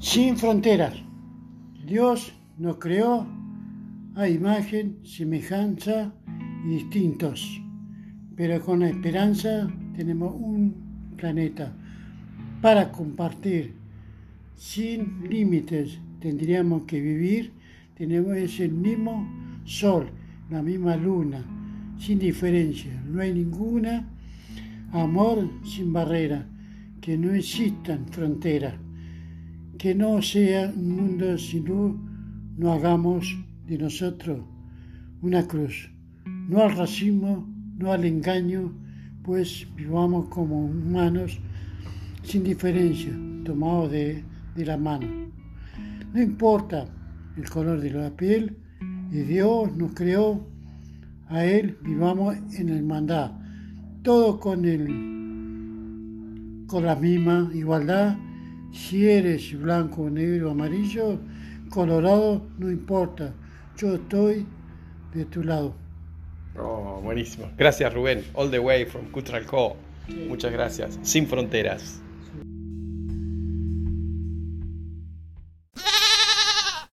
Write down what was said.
Sin fronteras. Dios nos creó a imagen, semejanza y distintos, pero con la esperanza tenemos un planeta para compartir. Sin límites tendríamos que vivir, tenemos ese mismo sol, la misma luna, sin diferencia. No hay ninguna amor sin barrera, que no existan fronteras que no sea un mundo sin luz, no hagamos de nosotros una cruz. No al racismo, no al engaño, pues vivamos como humanos sin diferencia, tomados de, de la mano. No importa el color de la piel, y Dios nos creó, a Él vivamos en hermandad, todos con, el, con la misma igualdad si eres blanco, negro, amarillo, colorado, no importa. Yo estoy de tu lado. Oh, buenísimo. Gracias Rubén. All the way from Cutral. Muchas gracias. Sin fronteras.